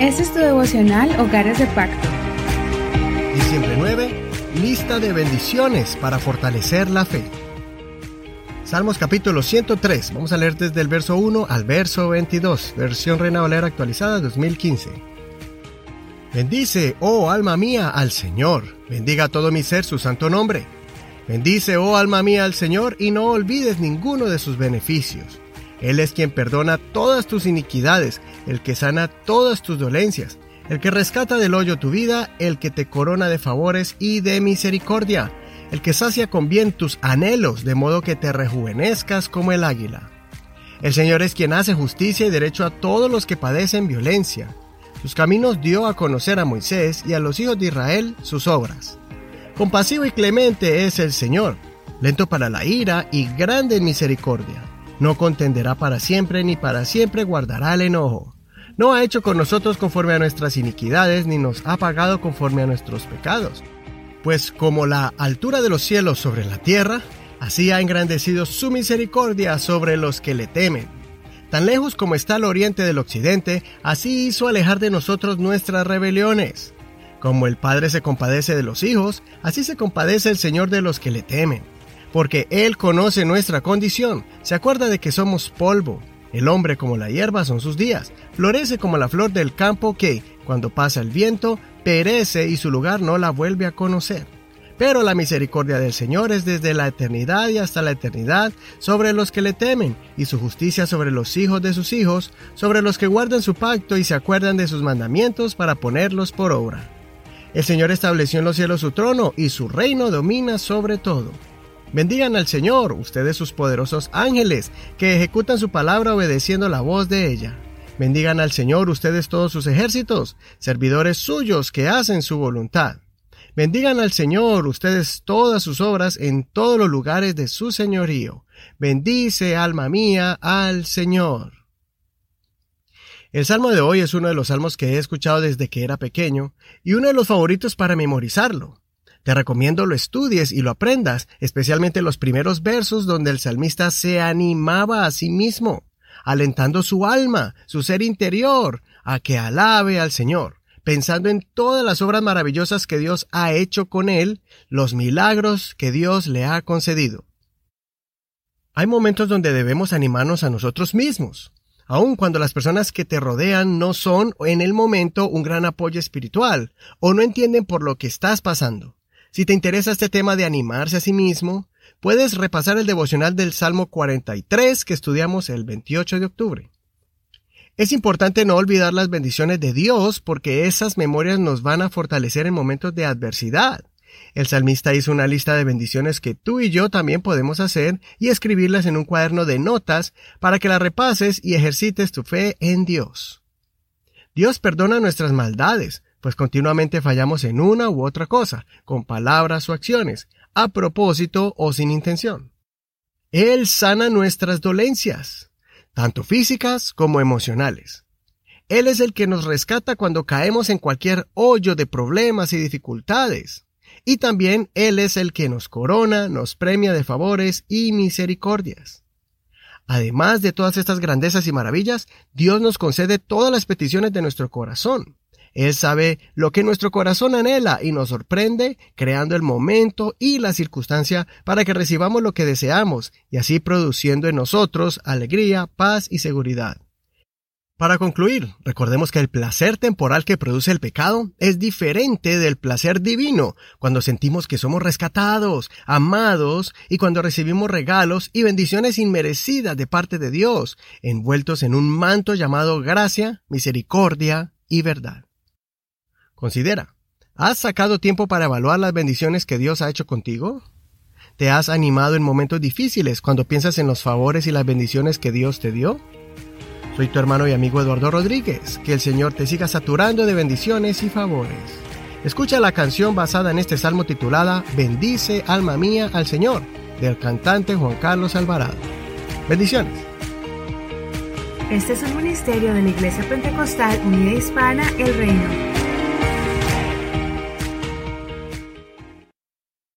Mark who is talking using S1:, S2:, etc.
S1: Este es tu devocional Hogares de Pacto.
S2: Diciembre 9, lista de bendiciones para fortalecer la fe. Salmos capítulo 103, vamos a leer desde el verso 1 al verso 22, versión Reina Valera actualizada 2015. Bendice, oh alma mía, al Señor, bendiga todo mi ser su santo nombre. Bendice, oh alma mía, al Señor, y no olvides ninguno de sus beneficios. Él es quien perdona todas tus iniquidades, el que sana todas tus dolencias, el que rescata del hoyo tu vida, el que te corona de favores y de misericordia, el que sacia con bien tus anhelos, de modo que te rejuvenezcas como el águila. El Señor es quien hace justicia y derecho a todos los que padecen violencia. Sus caminos dio a conocer a Moisés y a los hijos de Israel sus obras. Compasivo y clemente es el Señor, lento para la ira y grande en misericordia. No contenderá para siempre, ni para siempre guardará el enojo. No ha hecho con nosotros conforme a nuestras iniquidades, ni nos ha pagado conforme a nuestros pecados. Pues como la altura de los cielos sobre la tierra, así ha engrandecido su misericordia sobre los que le temen. Tan lejos como está el oriente del occidente, así hizo alejar de nosotros nuestras rebeliones. Como el Padre se compadece de los hijos, así se compadece el Señor de los que le temen. Porque Él conoce nuestra condición, se acuerda de que somos polvo. El hombre como la hierba son sus días, florece como la flor del campo que, cuando pasa el viento, perece y su lugar no la vuelve a conocer. Pero la misericordia del Señor es desde la eternidad y hasta la eternidad sobre los que le temen, y su justicia sobre los hijos de sus hijos, sobre los que guardan su pacto y se acuerdan de sus mandamientos para ponerlos por obra. El Señor estableció en los cielos su trono y su reino domina sobre todo. Bendigan al Señor, ustedes sus poderosos ángeles, que ejecutan su palabra obedeciendo la voz de ella. Bendigan al Señor ustedes todos sus ejércitos, servidores suyos que hacen su voluntad. Bendigan al Señor ustedes todas sus obras en todos los lugares de su señorío. Bendice, alma mía, al Señor. El salmo de hoy es uno de los salmos que he escuchado desde que era pequeño y uno de los favoritos para memorizarlo. Te recomiendo lo estudies y lo aprendas, especialmente los primeros versos donde el salmista se animaba a sí mismo, alentando su alma, su ser interior, a que alabe al Señor, pensando en todas las obras maravillosas que Dios ha hecho con él, los milagros que Dios le ha concedido. Hay momentos donde debemos animarnos a nosotros mismos, aun cuando las personas que te rodean no son en el momento un gran apoyo espiritual o no entienden por lo que estás pasando. Si te interesa este tema de animarse a sí mismo, puedes repasar el devocional del Salmo 43 que estudiamos el 28 de octubre. Es importante no olvidar las bendiciones de Dios porque esas memorias nos van a fortalecer en momentos de adversidad. El salmista hizo una lista de bendiciones que tú y yo también podemos hacer y escribirlas en un cuaderno de notas para que las repases y ejercites tu fe en Dios. Dios perdona nuestras maldades, pues continuamente fallamos en una u otra cosa, con palabras o acciones, a propósito o sin intención. Él sana nuestras dolencias, tanto físicas como emocionales. Él es el que nos rescata cuando caemos en cualquier hoyo de problemas y dificultades. Y también Él es el que nos corona, nos premia de favores y misericordias. Además de todas estas grandezas y maravillas, Dios nos concede todas las peticiones de nuestro corazón. Él sabe lo que nuestro corazón anhela y nos sorprende, creando el momento y la circunstancia para que recibamos lo que deseamos y así produciendo en nosotros alegría, paz y seguridad. Para concluir, recordemos que el placer temporal que produce el pecado es diferente del placer divino, cuando sentimos que somos rescatados, amados y cuando recibimos regalos y bendiciones inmerecidas de parte de Dios, envueltos en un manto llamado gracia, misericordia y verdad. Considera, ¿has sacado tiempo para evaluar las bendiciones que Dios ha hecho contigo? ¿Te has animado en momentos difíciles cuando piensas en los favores y las bendiciones que Dios te dio? Soy tu hermano y amigo Eduardo Rodríguez. Que el Señor te siga saturando de bendiciones y favores. Escucha la canción basada en este salmo titulada Bendice alma mía al Señor, del cantante Juan Carlos Alvarado. Bendiciones.
S1: Este es un ministerio de la Iglesia Pentecostal Unida Hispana El Reino.